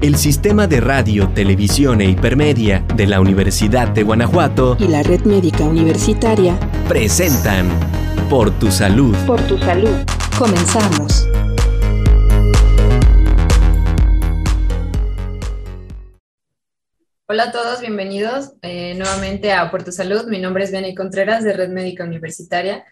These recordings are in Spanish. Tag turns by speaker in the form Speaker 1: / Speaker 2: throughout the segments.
Speaker 1: el Sistema de Radio, Televisión e Hipermedia de la Universidad de Guanajuato
Speaker 2: y la Red Médica Universitaria
Speaker 1: presentan Por tu Salud.
Speaker 2: Por tu Salud. Comenzamos.
Speaker 3: Hola a todos, bienvenidos eh, nuevamente a Por tu Salud. Mi nombre es Beni Contreras de Red Médica Universitaria.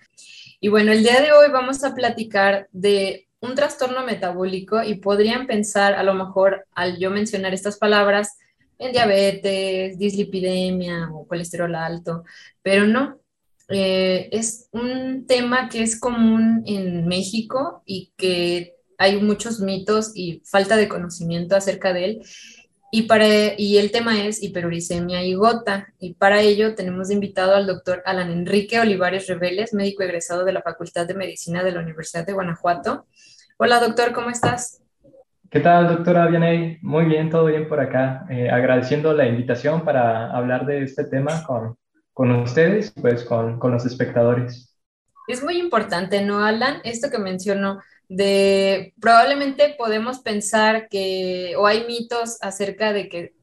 Speaker 3: Y bueno, el día de hoy vamos a platicar de un trastorno metabólico y podrían pensar a lo mejor al yo mencionar estas palabras en diabetes, dislipidemia o colesterol alto, pero no. Eh, es un tema que es común en México y que hay muchos mitos y falta de conocimiento acerca de él. Y, para, y el tema es hiperuricemia y gota. Y para ello tenemos invitado al doctor Alan Enrique Olivares Reveles, médico egresado de la Facultad de Medicina de la Universidad de Guanajuato. Hola, doctor, ¿cómo estás?
Speaker 4: ¿Qué tal, doctora Vianey? Muy bien, todo bien por acá. Eh, agradeciendo la invitación para hablar de este tema con, con ustedes, pues con, con los espectadores.
Speaker 3: Es muy importante, ¿no, Alan? Esto que mencionó de probablemente podemos pensar que, o hay mitos acerca de que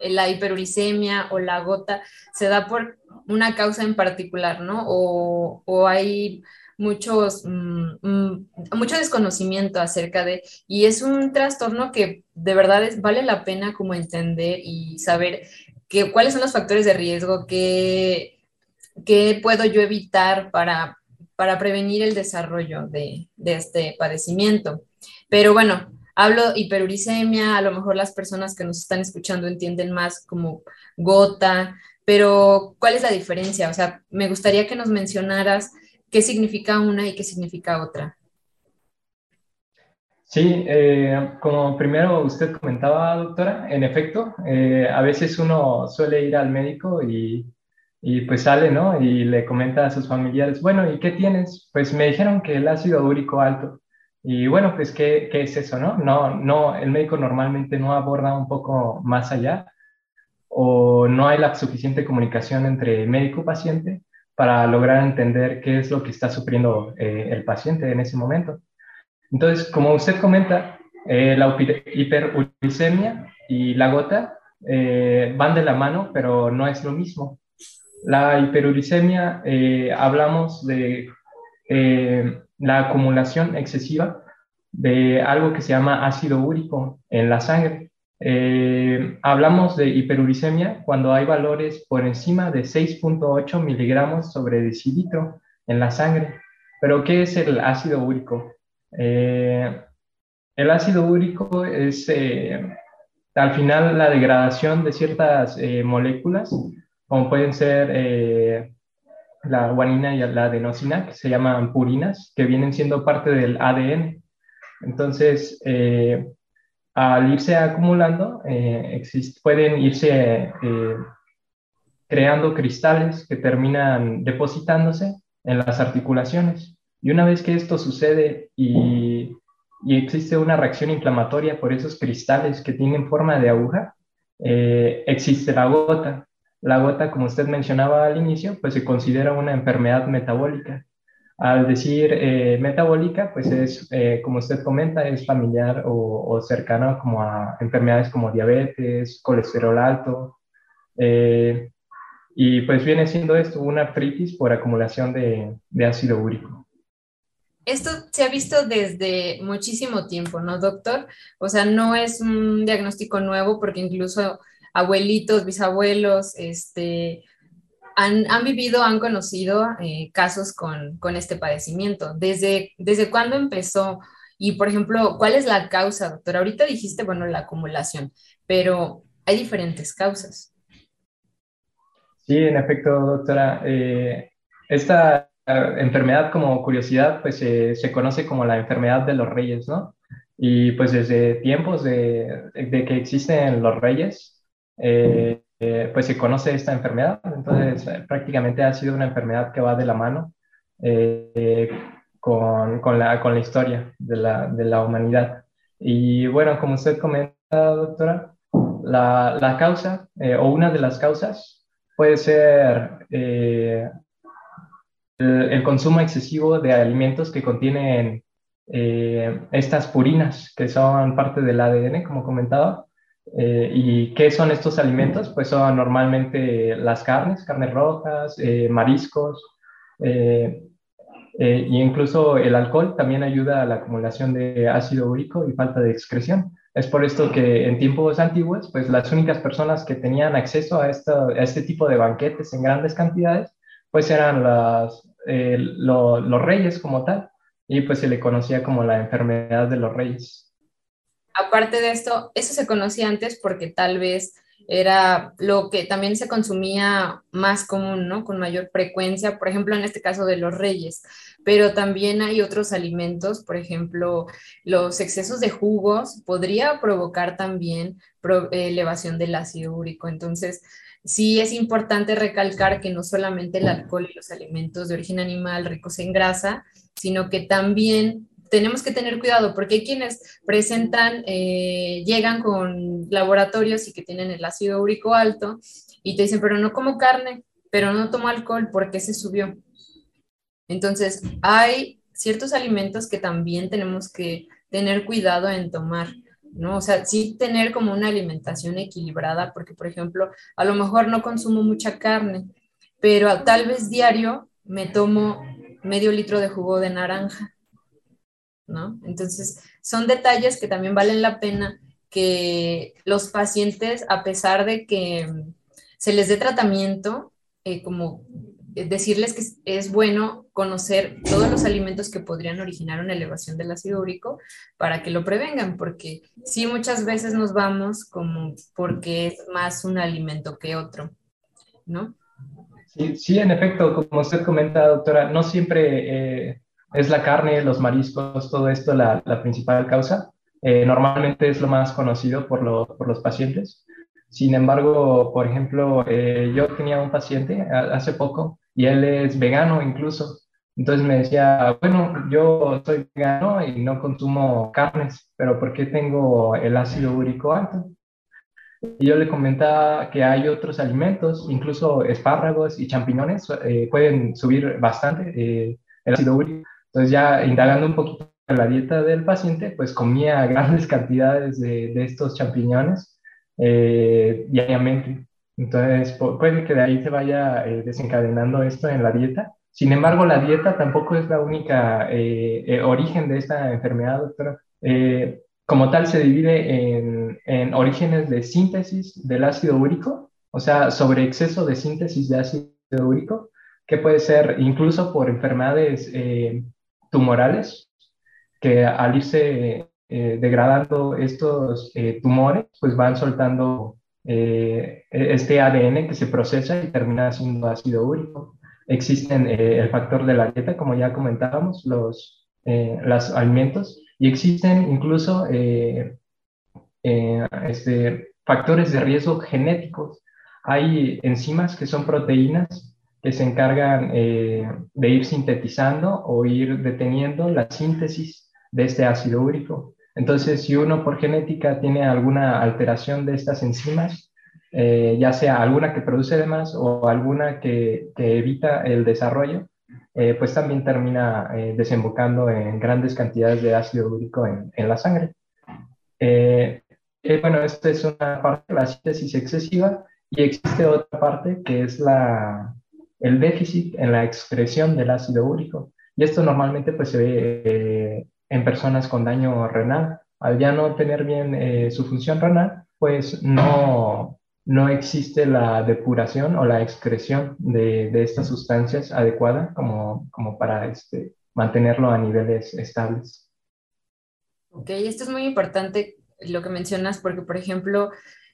Speaker 3: la hiperuricemia o la gota se da por una causa en particular, ¿no? O, o hay muchos, mm, mm, mucho desconocimiento acerca de, y es un trastorno que de verdad es, vale la pena como entender y saber que, cuáles son los factores de riesgo, qué, puedo yo evitar para, para prevenir el desarrollo de, este padecimiento. Pero bueno, hablo hiperuricemia, a lo mejor las personas que nos están escuchando entienden más como gota, pero ¿cuál es la diferencia? O sea, me gustaría que nos mencionaras qué significa una y qué significa otra.
Speaker 4: Sí, eh, como primero usted comentaba, doctora, en efecto, eh, a veces uno suele ir al médico y, y, pues sale, ¿no? Y le comenta a sus familiares, bueno, ¿y qué tienes? Pues me dijeron que el ácido úrico alto. Y bueno, pues, ¿qué, qué es eso, no? No, no, el médico normalmente no aborda un poco más allá o no hay la suficiente comunicación entre médico y paciente para lograr entender qué es lo que está sufriendo eh, el paciente en ese momento. Entonces, como usted comenta, eh, la hiperuricemia y la gota eh, van de la mano, pero no es lo mismo. La hiperuricemia, hablamos de la acumulación excesiva de algo que se llama ácido úrico en la sangre. Eh, hablamos de hiperuricemia cuando hay valores por encima de 6.8 miligramos sobre decilitro en la sangre. Pero, ¿qué es el ácido úrico? Eh, el ácido úrico es eh, al final la degradación de ciertas moléculas, como pueden ser la guanina y la adenosina, que se llaman purinas, que vienen siendo parte del ADN. Entonces, al irse acumulando, eh, pueden irse eh, creando cristales que terminan depositándose en las articulaciones. Y una vez que esto sucede y, existe una reacción inflamatoria por esos cristales que tienen forma de aguja, eh, existe la gota. La gota, como usted mencionaba al inicio, pues se considera una enfermedad metabólica al decir eh, metabólica, pues es, eh, como usted comenta, es familiar o, cercano como a enfermedades como diabetes, colesterol alto, eh, y pues viene siendo esto una artritis por acumulación de, de ácido úrico.
Speaker 3: Esto se ha visto desde muchísimo tiempo, ¿no, doctor? O sea, no es un diagnóstico nuevo porque incluso abuelitos, bisabuelos, este, han, vivido, han conocido eh, casos con, con, este padecimiento. ¿Desde, ¿Desde cuándo empezó? Y, por ejemplo, ¿cuál es la causa, doctor? Ahorita dijiste, bueno, la acumulación, pero hay diferentes causas.
Speaker 4: Sí, en efecto, doctora. Eh, esta enfermedad, como curiosidad, pues se conoce como la enfermedad de los reyes, ¿no? Y pues desde tiempos de, de que existen los reyes, eh, pues se conoce esta enfermedad. Entonces, eh, prácticamente ha sido una enfermedad que va de la mano eh, con, con, la, con la historia de la, de la humanidad. Y bueno, como usted comenta, doctora, la, la causa o una de las causas puede ser el, consumo excesivo de alimentos que contienen estas purinas, que son parte del ADN, como comentaba, Eh, ¿Y qué son estos alimentos? Pues son normalmente las carnes, carnes rojas, eh, mariscos, e incluso el alcohol también ayuda a la acumulación de ácido úrico y falta de excreción. Es por esto que en tiempos antiguos, pues las únicas personas que tenían acceso a, este tipo de banquetes en grandes cantidades, pues eran los reyes como tal, y pues se le conocía como la enfermedad de los reyes.
Speaker 3: Aparte de esto, eso se conocía antes porque tal vez era lo que también se consumía más común, ¿no? Con mayor frecuencia, por ejemplo, en este caso de los reyes, pero también hay otros alimentos, por ejemplo, los excesos de jugos podría provocar también elevación del ácido úrico. Entonces, sí es importante recalcar que no solamente el alcohol y los alimentos de origen animal ricos en grasa, sino que también tenemos que tener cuidado porque hay quienes presentan, eh, llegan con laboratorios y que tienen el ácido úrico alto y te dicen, pero no como carne, pero no tomo alcohol porque se subió. Entonces, hay ciertos alimentos que también tenemos que tener cuidado en tomar. ¿no? O sea, sí tener como una alimentación equilibrada, porque, por ejemplo, a lo mejor no consumo mucha carne, pero tal vez diario me tomo medio litro de jugo de naranja, ¿no? Entonces, son detalles que también valen la pena que los pacientes, a pesar de que se les dé tratamiento, eh, como decirles que es bueno conocer todos los alimentos que podrían originar una elevación del ácido úrico para que lo prevengan, porque sí muchas veces nos vamos como porque es más un alimento que otro, ¿no?
Speaker 4: Sí, sí en efecto, como usted comenta, doctora, no siempre eh, es la carne, los mariscos, todo esto la, principal causa. Eh, normalmente es lo más conocido por, lo, por los pacientes. Sin embargo, por ejemplo, eh, yo tenía un paciente hace poco y él es vegano incluso. Entonces me decía, bueno, yo soy vegano y no consumo carnes, pero ¿por qué tengo el ácido úrico alto? Y yo le comentaba que hay otros alimentos, incluso espárragos y champiñones, eh, pueden subir bastante el ácido úrico. Entonces ya indagando un poquito la dieta del paciente, pues comía grandes cantidades de, estos champiñones eh, diariamente. Entonces, puede que de ahí se vaya eh, desencadenando esto en la dieta. Sin embargo, la dieta tampoco es la única eh, origen de esta enfermedad, doctora. como tal, se divide en, en, orígenes de síntesis del ácido úrico, o sea, sobre exceso de síntesis de ácido úrico, que puede ser incluso por enfermedades tumorales, que al irse degradando estos tumores, pues van soltando eh, este ADN que se procesa y termina siendo ácido úrico. Existen eh, el factor de la dieta, como ya comentábamos, los, eh, los alimentos, y existen incluso este, factores de riesgo genéticos. Hay enzimas que son proteínas que se encargan de ir sintetizando o ir deteniendo la síntesis de este ácido úrico. Entonces, si uno por genética tiene alguna alteración de estas enzimas, eh, ya sea alguna que produce de más o alguna que, evita el desarrollo, eh, pues también termina eh, desembocando en grandes cantidades de ácido úrico en, la sangre. bueno, esta es una parte, la síntesis excesiva, y existe otra parte que es la, el déficit en la excreción del ácido úrico. Y esto normalmente pues, se ve en personas con daño renal. Al ya no tener bien eh, su función renal, pues no, no existe la depuración o la excreción de, de estas sustancias adecuada como, como para este, mantenerlo a niveles estables.
Speaker 3: Ok, esto es muy importante lo que mencionas porque, por ejemplo,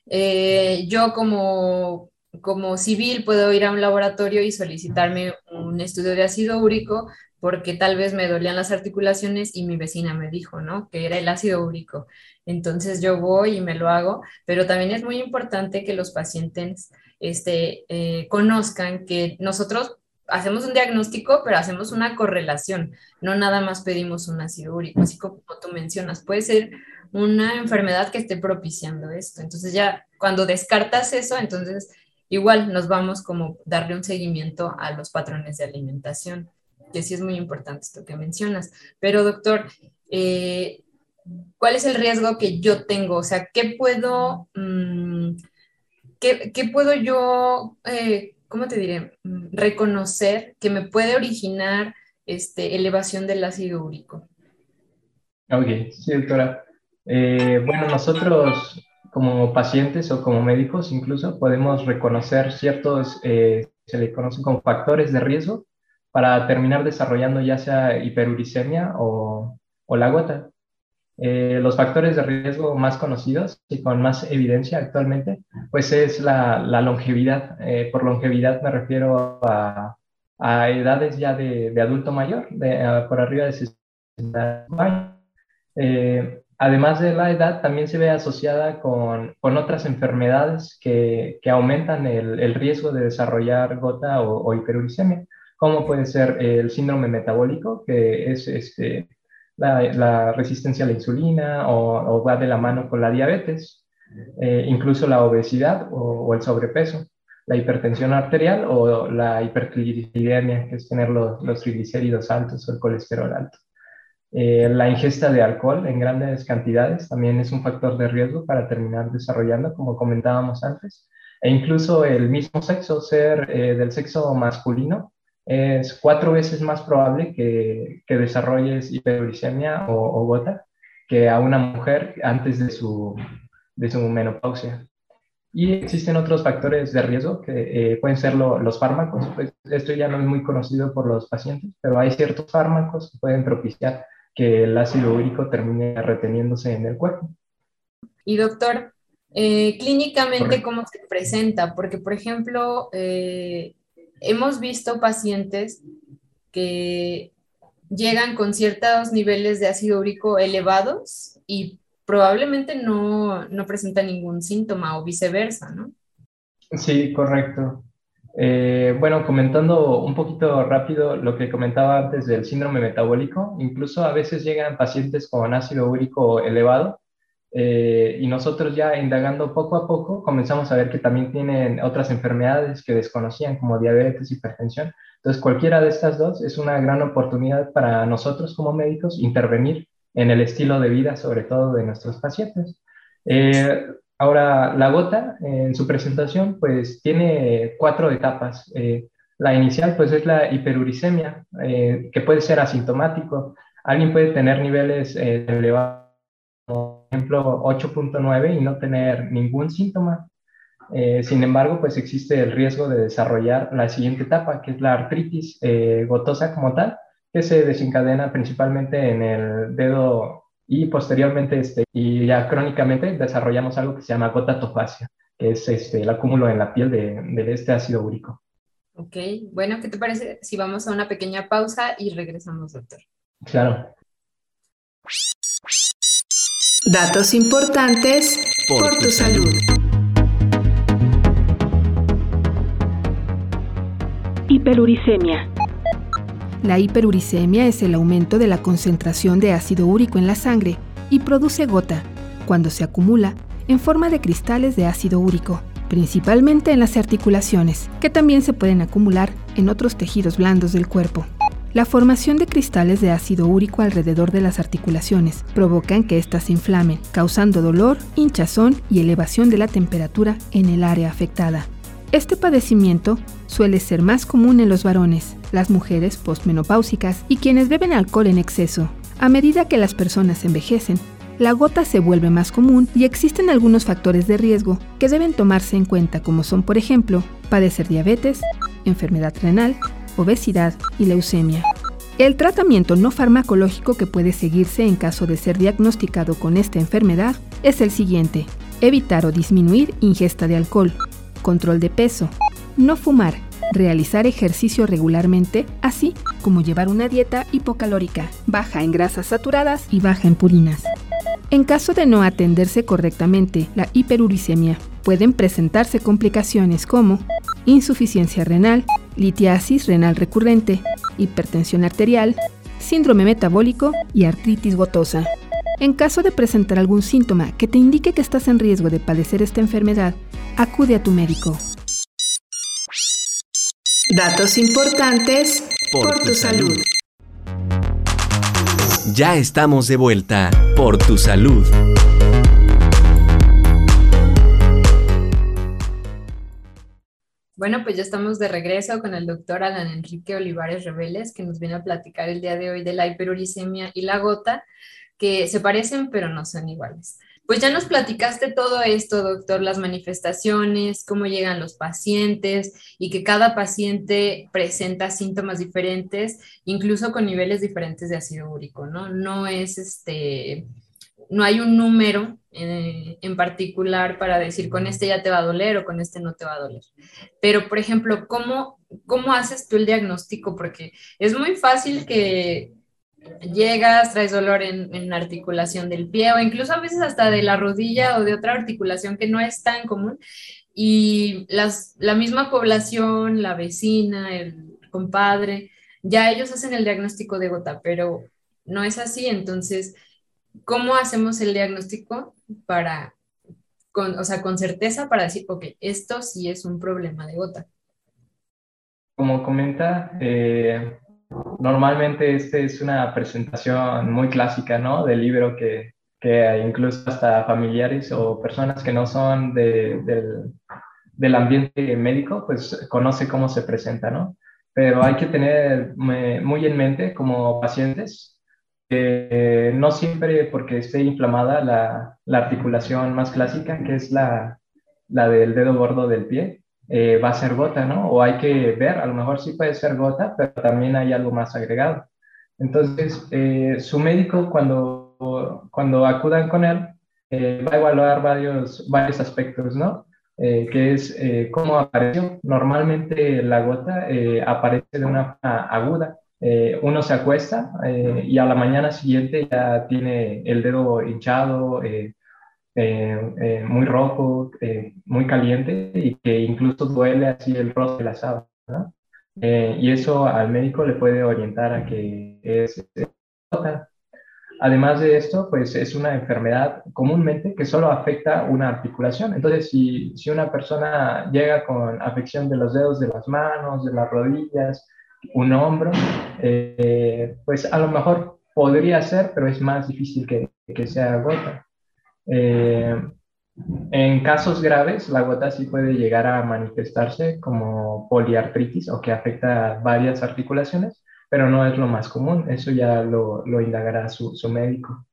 Speaker 3: eh, yo como, como civil puedo ir a un laboratorio y solicitarme un estudio de ácido úrico porque tal vez me dolían las articulaciones y mi vecina me dijo, ¿no? Que era el ácido úrico. Entonces yo voy y me lo hago, pero también es muy importante que los pacientes este, eh, conozcan que nosotros hacemos un diagnóstico, pero hacemos una correlación, no nada más pedimos un ácido úrico, así como tú mencionas, puede ser una enfermedad que esté propiciando esto. Entonces ya cuando descartas eso, entonces igual nos vamos como darle un seguimiento a los patrones de alimentación que sí es muy importante esto que mencionas. Pero doctor, eh, cuál es el riesgo que yo tengo, o sea, qué puedo, mm, qué, puedo yo, eh, ¿cómo te diré? Mm, reconocer que me puede originar este, elevación del ácido úrico.
Speaker 4: Ok, sí, doctora. Eh, bueno, nosotros como pacientes o como médicos incluso podemos reconocer ciertos, eh, se le conocen como factores de riesgo para terminar desarrollando ya sea hiperuricemia o, o la gota. Eh, los factores de riesgo más conocidos y con más evidencia actualmente, pues es la, la longevidad. por longevidad me refiero a, a edades ya de, de adulto mayor, de, por arriba de 60 años. Eh, además de la edad, también se ve asociada con, con otras enfermedades que, que aumentan el, el, riesgo de desarrollar gota o, o, hiperuricemia, como puede ser el síndrome metabólico, que es este, la, resistencia a la insulina o, va de la mano con la diabetes, eh, incluso la obesidad o, el sobrepeso, la hipertensión arterial o la hipertrigliceridemia, que es tener los, los triglicéridos altos o el colesterol alto. Eh, la ingesta de alcohol en grandes cantidades también es un factor de riesgo para terminar desarrollando, como comentábamos antes. E incluso el mismo sexo, ser eh, del sexo masculino, es cuatro veces más probable que, que desarrolles hiperuricemia o, gota que a una mujer antes de su, de su menopausia. Y existen otros factores de riesgo que eh, pueden ser lo, los fármacos. Pues esto ya no es muy conocido por los pacientes, pero hay ciertos fármacos que pueden propiciar que el ácido úrico termine reteniéndose en el cuerpo.
Speaker 3: Y doctor, eh, clínicamente, ¿cómo se presenta? Porque, por ejemplo, eh, hemos visto pacientes que llegan con ciertos niveles de ácido úrico elevados y probablemente no, no presentan ningún síntoma o viceversa, ¿no?
Speaker 4: Sí, correcto. Eh, bueno, comentando un poquito rápido lo que comentaba antes del síndrome metabólico, incluso a veces llegan pacientes con ácido úrico elevado eh, y nosotros ya indagando poco a poco comenzamos a ver que también tienen otras enfermedades que desconocían como diabetes, hipertensión. Entonces, cualquiera de estas dos es una gran oportunidad para nosotros como médicos intervenir en el estilo de vida, sobre todo de nuestros pacientes. Eh, Ahora, la gota en su presentación pues tiene cuatro etapas. Eh, la inicial pues es la hiperuricemia, eh, que puede ser asintomático. Alguien puede tener niveles eh, elevados, por ejemplo 8.9 y no tener ningún síntoma. sin embargo, pues existe el riesgo de desarrollar la siguiente etapa, que es la artritis gotosa como tal, que se desencadena principalmente en el dedo y posteriormente, este, y ya crónicamente, desarrollamos algo que se llama gotatofasia, que es este, el acúmulo en la piel de, de este ácido úrico.
Speaker 3: Ok, bueno, ¿qué te parece si vamos a una pequeña pausa y regresamos, doctor?
Speaker 4: Claro.
Speaker 2: Datos importantes por, por tu salud. Hiperuricemia. La hiperuricemia es el aumento de la concentración de ácido úrico en la sangre y produce gota, cuando se acumula, en forma de cristales de ácido úrico, principalmente en las articulaciones, que también se pueden acumular en otros tejidos blandos del cuerpo. La formación de cristales de ácido úrico alrededor de las articulaciones provocan que éstas se inflamen, causando dolor, hinchazón y elevación de la temperatura en el área afectada. Este padecimiento suele ser más común en los varones, las mujeres postmenopáusicas y quienes beben alcohol en exceso. A medida que las personas envejecen, la gota se vuelve más común y existen algunos factores de riesgo que deben tomarse en cuenta como son, por ejemplo, padecer diabetes, enfermedad renal, obesidad y leucemia. El tratamiento no farmacológico que puede seguirse en caso de ser diagnosticado con esta enfermedad es el siguiente. Evitar o disminuir ingesta de alcohol, control de peso, no fumar, realizar ejercicio regularmente, así como llevar una dieta hipocalórica, baja en grasas saturadas y baja en purinas. En caso de no atenderse correctamente la hiperuricemia, pueden presentarse complicaciones como insuficiencia renal, litiasis renal recurrente, hipertensión arterial, síndrome metabólico y artritis gotosa. En caso de presentar algún síntoma que te indique que estás en riesgo de padecer esta enfermedad, acude a tu médico. Datos importantes por, por tu, salud. salud.
Speaker 1: Ya estamos de vuelta por tu salud.
Speaker 3: Bueno, pues ya estamos de regreso con el doctor Alan Enrique Olivares Reveles, que nos viene a platicar el día de hoy de la hiperuricemia y la gota, que se parecen pero no son iguales. Pues ya nos platicaste todo esto, doctor, las manifestaciones, cómo llegan los pacientes y que cada paciente presenta síntomas diferentes, incluso con niveles diferentes de ácido úrico, ¿no? No es este, no hay un número eh, en particular para decir con este ya te va a doler o con este no te va a doler. Pero, por ejemplo, ¿cómo, cómo haces tú el diagnóstico? Porque es muy fácil que llegas, traes dolor en, la articulación del pie o incluso a veces hasta de la rodilla o de otra articulación que no es tan común y las, la misma población, la vecina, el compadre, ya ellos hacen el diagnóstico de gota, pero no es así. Entonces, ¿cómo hacemos el diagnóstico para, con, o sea, con certeza para decir, ok, esto sí es un problema de gota?
Speaker 4: Como comenta, eh, Normalmente este es una presentación muy clásica, ¿no? Del libro que, que incluso hasta familiares o personas que no son de, del, del, ambiente médico, pues conoce cómo se presenta, ¿no? Pero hay que tener muy en mente como pacientes que no siempre porque esté inflamada la, la articulación más clásica, que es la, la del dedo gordo del pie, eh, va a ser gota, ¿no? O hay que ver, a lo mejor sí puede ser gota, pero también hay algo más agregado. Entonces, eh, su médico cuando, cuando acudan con él eh, va a evaluar varios, varios aspectos, ¿no? que es cómo apareció. Normalmente la gota aparece de una forma aguda. uno se acuesta y a la mañana siguiente ya tiene el dedo hinchado, eh, eh, muy rojo, eh, muy caliente y que incluso duele así el rostro de la sábana. y eso al médico le puede orientar a que es Además de esto, pues es una enfermedad comúnmente que solo afecta una articulación. Entonces, si, si una persona llega con afección de los dedos de las manos, de las rodillas, un hombro, pues a lo mejor podría ser, pero es más difícil que, que sea gota. Eh, en casos graves, la gota sí puede llegar a manifestarse como poliartritis o que afecta varias articulaciones, pero no es lo más común, eso ya lo, indagará su, médico.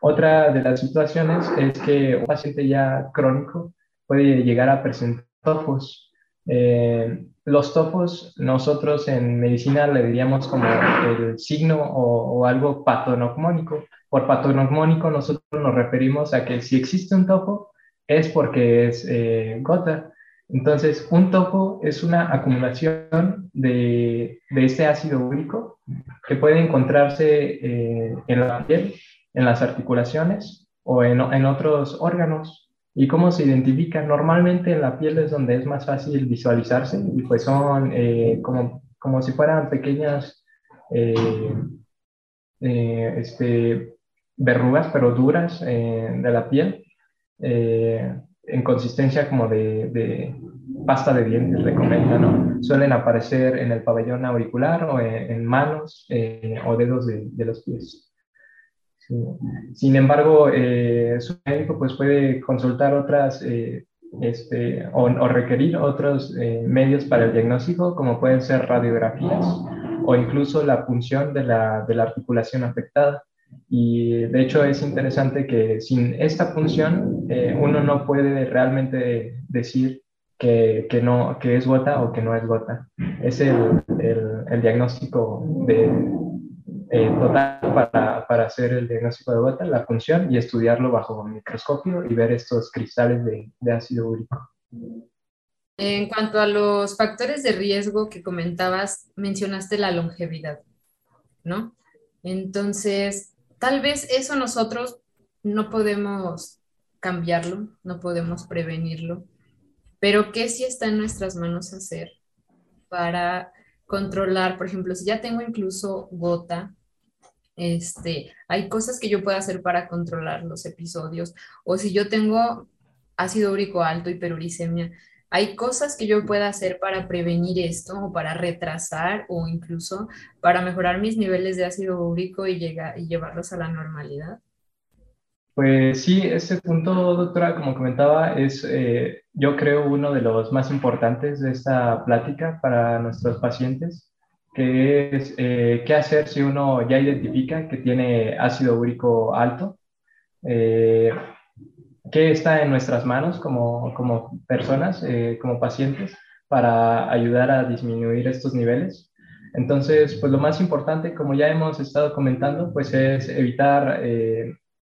Speaker 4: Otra de las situaciones es que un paciente ya crónico puede llegar a presentar tofos. Eh, los tofos nosotros en medicina le diríamos como el signo o, o algo patonocmónico por patognomónico nosotros nos referimos a que si existe un topo es porque es eh, gota. Entonces, un topo es una acumulación de, de este ácido úrico que puede encontrarse eh, en la piel, en las articulaciones o en, otros órganos. ¿Y cómo se identifica? Normalmente en la piel es donde es más fácil visualizarse y pues son eh, como, como si fueran pequeñas este, verrugas, pero duras eh, de la piel, eh, en consistencia como de, pasta de dientes, le comenta, ¿no? Suelen aparecer en el pabellón auricular o en, manos eh, o dedos de, los pies. Sin embargo, su médico pues, puede consultar otras este, o, requerir otros medios para el diagnóstico, como pueden ser radiografías o incluso la punción de la, de la articulación afectada. Y de hecho es interesante que sin esta función eh, uno no puede realmente decir que, que, no, que es gota o que no es gota. Es el, el, diagnóstico de, eh, para, para, hacer el diagnóstico de gota, la función y estudiarlo bajo microscopio y ver estos cristales de, de ácido úrico.
Speaker 3: En cuanto a los factores de riesgo que comentabas, mencionaste la longevidad, ¿no? Entonces, tal vez eso nosotros no podemos cambiarlo, no podemos prevenirlo, pero ¿qué sí está en nuestras manos hacer para controlar? Por ejemplo, si ya tengo incluso gota, este, hay cosas que yo puedo hacer para controlar los episodios, o si yo tengo ácido úrico alto, hiperuricemia, ¿Hay cosas que yo pueda hacer para prevenir esto o para retrasar o incluso para mejorar mis niveles de ácido úrico y, llegar, y llevarlos a la normalidad?
Speaker 4: Pues sí, ese punto, doctora, como comentaba, es eh, yo creo uno de los más importantes de esta plática para nuestros pacientes, que es eh, qué hacer si uno ya identifica que tiene ácido úrico alto. Eh, qué está en nuestras manos como, como personas, eh, como pacientes, para ayudar a disminuir estos niveles. Entonces, pues lo más importante, como ya hemos estado comentando, pues es evitar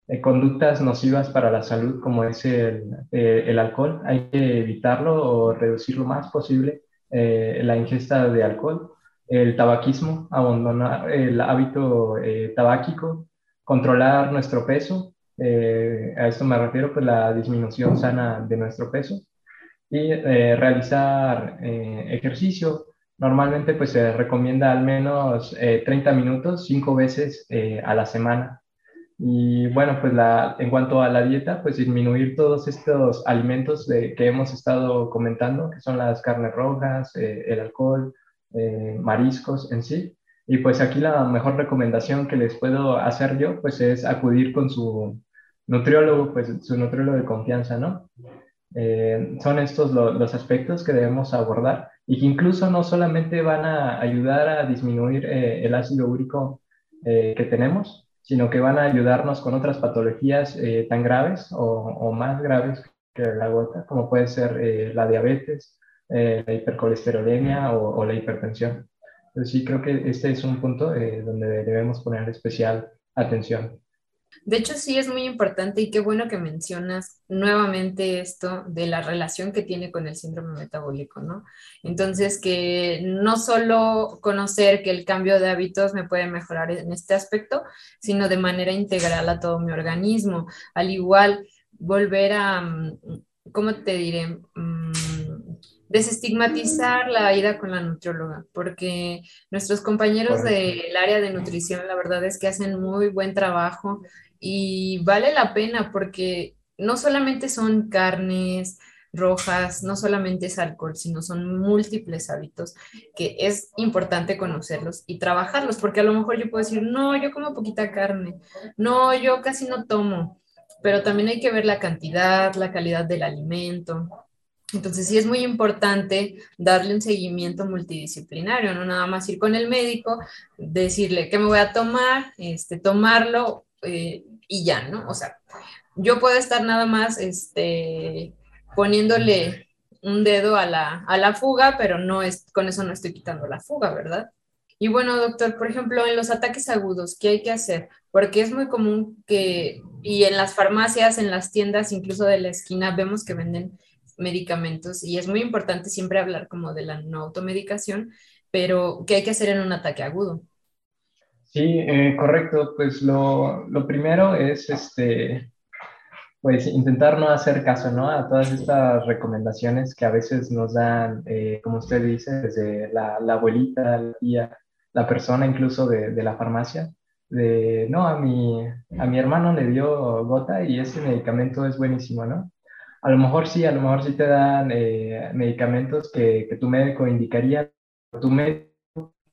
Speaker 4: eh, eh, conductas nocivas para la salud, como es el, el, alcohol. Hay que evitarlo o reducir lo más posible la ingesta de alcohol. El tabaquismo, abandonar el hábito tabáquico, controlar nuestro peso, eh, a esto me refiero, pues la disminución sana de nuestro peso y eh, realizar eh, ejercicio. Normalmente pues se recomienda al menos 30 minutos, 5 veces a la semana. Y bueno, pues en cuanto a la dieta, pues disminuir todos estos alimentos de, que hemos estado comentando, que son las carnes rojas, el alcohol, mariscos en sí. Y pues aquí la mejor recomendación que les puedo hacer yo, pues es acudir con su nutriólogo, pues su nutriólogo de confianza, ¿no? Eh, son estos los aspectos que debemos abordar y que incluso no solamente van a ayudar a disminuir eh, el ácido úrico eh, que tenemos, sino que van a ayudarnos con otras patologías tan graves o, o, más graves que la gota, como puede ser la diabetes, la hipercolesterolemia o, o, la hipertensión. Entonces sí creo que este es un punto donde debemos poner especial atención.
Speaker 3: De hecho, sí es muy importante y qué bueno que mencionas nuevamente esto de la relación que tiene con el síndrome metabólico, ¿no? Entonces, que no solo conocer que el cambio de hábitos me puede mejorar en este aspecto, sino de manera integral a todo mi organismo. Al igual, volver a, mm, ¿cómo te diré? Mm, desestigmatizar la ida con la nutrióloga, porque nuestros compañeros del área de nutrición, la verdad es que hacen muy buen trabajo y vale la pena porque no solamente son carnes rojas, no solamente es alcohol, sino son múltiples hábitos que es importante conocerlos y trabajarlos, porque a lo mejor yo puedo decir, no, yo como poquita carne, no, yo casi no tomo, pero también hay que ver la cantidad, la calidad del alimento, entonces sí es muy importante darle un seguimiento multidisciplinario, no nada más ir con el médico, decirle qué me voy a tomar, este, tomarlo eh, y ya, ¿no? O sea, yo puedo estar nada más este, poniéndole un dedo a la, a la fuga, pero no es, con eso no estoy quitando la fuga, ¿verdad? Y bueno, doctor, por ejemplo, en los ataques agudos, ¿qué hay que hacer? Porque es muy común que, y en las farmacias, en las tiendas, incluso de la esquina, vemos que venden medicamentos y es muy importante siempre hablar como de la no automedicación, pero ¿qué hay que hacer en un ataque agudo?
Speaker 4: Sí, eh, correcto. Pues lo, lo, primero es este, pues intentar no hacer caso ¿no? a todas estas recomendaciones que a veces nos dan, eh, como usted dice, desde la, la, abuelita, la tía, la persona incluso de, de, la farmacia, de, no, a mi, a mi hermano le dio gota y ese medicamento es buenísimo, ¿no? A lo mejor sí, a lo mejor sí te dan eh, medicamentos que, que, tu médico indicaría. Tu médico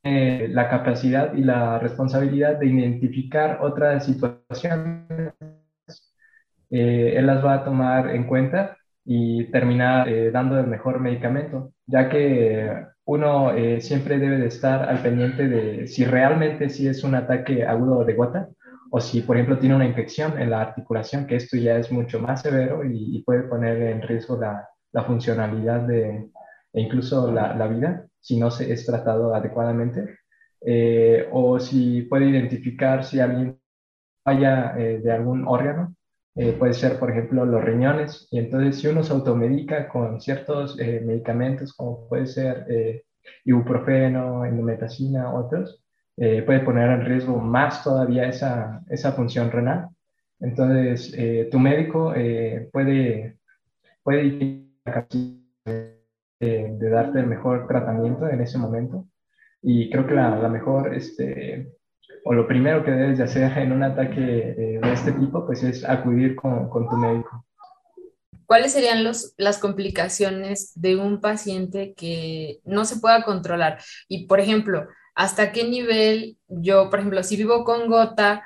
Speaker 4: tiene la capacidad y la responsabilidad de identificar otras situaciones. Eh, él las va a tomar en cuenta y terminar eh, dando el mejor medicamento, ya que uno siempre debe de estar al pendiente de si realmente sí es un ataque agudo de gota o si, por ejemplo, tiene una infección en la articulación, que esto ya es mucho más severo y, puede poner en riesgo la, la funcionalidad de, e incluso la, la, vida si no se es tratado adecuadamente, eh, o si puede identificar si alguien falla eh, de algún órgano, eh, puede ser, por ejemplo, los riñones, y entonces si uno se automedica con ciertos medicamentos, como puede ser ibuprofeno, endometacina, otros, eh, puede poner en riesgo más todavía esa, esa función renal. Entonces, eh, tu médico eh, puede, puede de, darte el mejor tratamiento en ese momento. Y creo que la, la, mejor, este, o lo primero que debes de hacer en un ataque de este tipo, pues es acudir con, con tu médico.
Speaker 3: ¿cuáles serían los, las complicaciones de un paciente que no se pueda controlar? Y, por ejemplo, ¿hasta qué nivel yo, por ejemplo, si vivo con gota,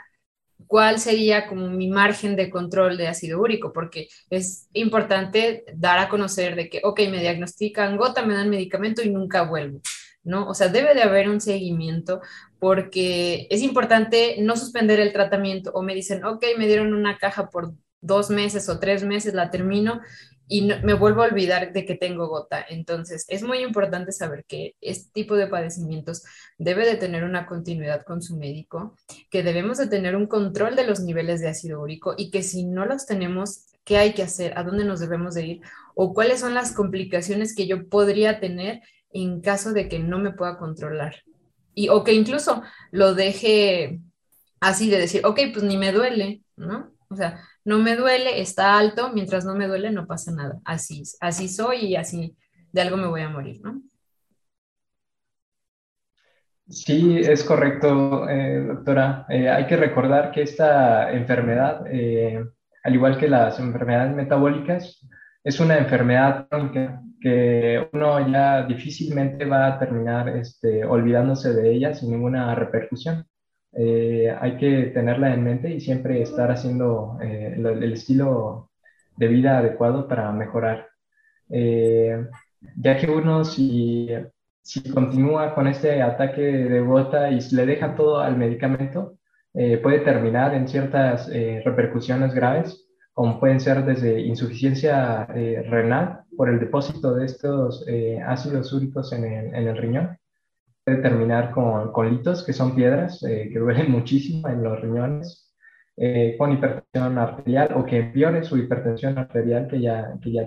Speaker 3: cuál sería como mi margen de control de ácido úrico? Porque es importante dar a conocer de que, ok, me diagnostican gota, me dan medicamento y nunca vuelvo. ¿no? O sea, debe de haber un seguimiento porque es importante no suspender el tratamiento o me dicen, ok, me dieron una caja por dos meses o tres meses, la termino y me vuelvo a olvidar de que tengo gota. Entonces, es muy importante saber que este tipo de padecimientos debe de tener una continuidad con su médico, que debemos de tener un control de los niveles de ácido úrico y que si no los tenemos, ¿qué hay que hacer? ¿A dónde nos debemos de ir? ¿O cuáles son las complicaciones que yo podría tener en caso de que no me pueda controlar. Y, o que incluso lo deje así de decir, ok, pues ni me duele, ¿no? O sea, no me duele, está alto, mientras no me duele no pasa nada. Así, así soy y así de algo me voy a morir, ¿no?
Speaker 4: Sí, es correcto, eh, doctora. Eh, hay que recordar que esta enfermedad, eh, al igual que las enfermedades metabólicas, es una enfermedad crónica que uno ya difícilmente va a terminar este, olvidándose de ella sin ninguna repercusión. Eh, hay que tenerla en mente y siempre estar haciendo eh, el, estilo de vida adecuado para mejorar. Eh, ya que uno si, si, continúa con este ataque de gota y le deja todo al medicamento, puede terminar en ciertas repercusiones graves como pueden ser desde insuficiencia eh, renal por el depósito de estos eh, ácidos úricos en el, en el, riñón. Puede terminar con, con litos, que son piedras eh, que duelen muchísimo en los riñones, con hipertensión arterial o que empeore su hipertensión arterial que ya, que ya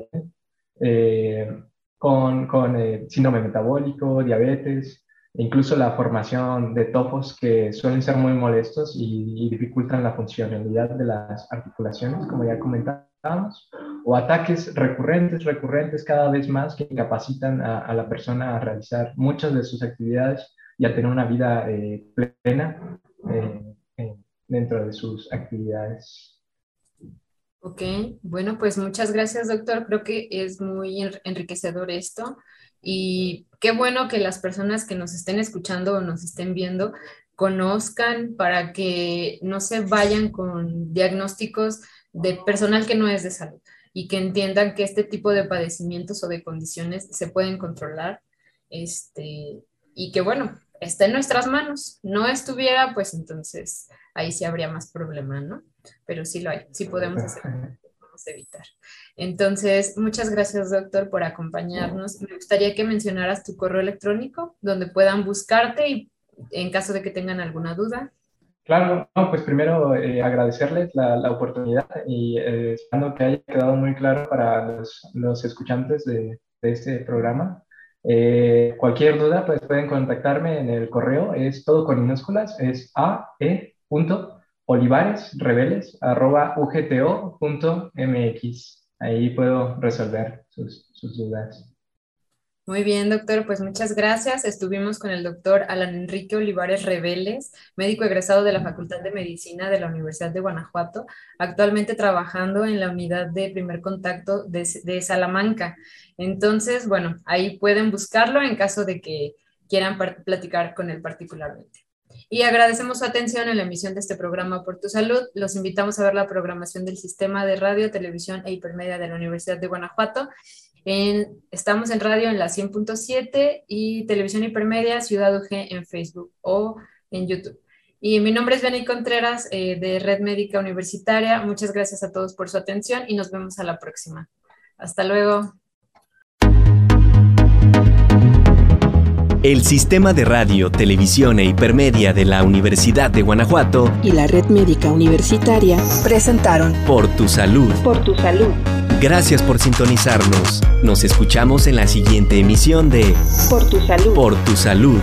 Speaker 4: tiene, con, con síndrome metabólico, diabetes, incluso la formación de topos que suelen ser muy molestos y, dificultan la funcionalidad de las articulaciones, como ya comentábamos, o ataques recurrentes, recurrentes cada vez más que incapacitan a, la persona a realizar muchas de sus actividades y a tener una vida eh, plena eh, dentro de sus actividades.
Speaker 3: Ok, bueno, pues muchas gracias, doctor. Creo que es muy enriquecedor esto. Y qué bueno que las personas que nos estén escuchando o nos estén viendo conozcan para que no se vayan con diagnósticos de personal que no es de salud y que entiendan que este tipo de padecimientos o de condiciones se pueden controlar este, y que bueno, está en nuestras manos. No estuviera, pues entonces ahí sí habría más problema, ¿no? Pero sí lo hay, sí podemos hacer evitar. Entonces, muchas gracias, doctor, por acompañarnos. Me gustaría que mencionaras tu correo electrónico donde puedan buscarte y en caso de que tengan alguna duda.
Speaker 4: Claro, pues primero eh, agradecerles la, oportunidad y eh, esperando que haya quedado muy claro para los, escuchantes de, este programa. Eh, cualquier duda, pues pueden contactarme en el correo, es todo con minúsculas, es a e olivaresrebeles.ugto.mx. Ahí puedo resolver sus, sus dudas.
Speaker 3: Muy bien, doctor, pues muchas gracias. Estuvimos con el doctor Alan Enrique Olivares Reveles, médico egresado de la Facultad de Medicina de la Universidad de Guanajuato, actualmente trabajando en la unidad de primer contacto de, de Salamanca. Entonces, bueno, ahí pueden buscarlo en caso de que quieran platicar con él particularmente. Y agradecemos su atención en la emisión de este programa por tu salud. Los invitamos a ver la programación del Sistema de Radio, Televisión e Hipermedia de la Universidad de Guanajuato. Estamos en radio en la 100.7 y Televisión Hipermedia Ciudad UG en Facebook o en YouTube. Y mi nombre es Benny Contreras eh, de Red Médica Universitaria. Muchas gracias a todos por su atención y nos vemos a la próxima. Hasta luego.
Speaker 1: El Sistema de Radio, Televisión e Hipermedia de la Universidad de Guanajuato
Speaker 2: y la Red Médica Universitaria presentaron
Speaker 1: Por tu salud.
Speaker 2: Por tu salud.
Speaker 1: Gracias por sintonizarnos. Nos escuchamos en la siguiente emisión de
Speaker 2: Por tu salud.
Speaker 1: Por tu salud.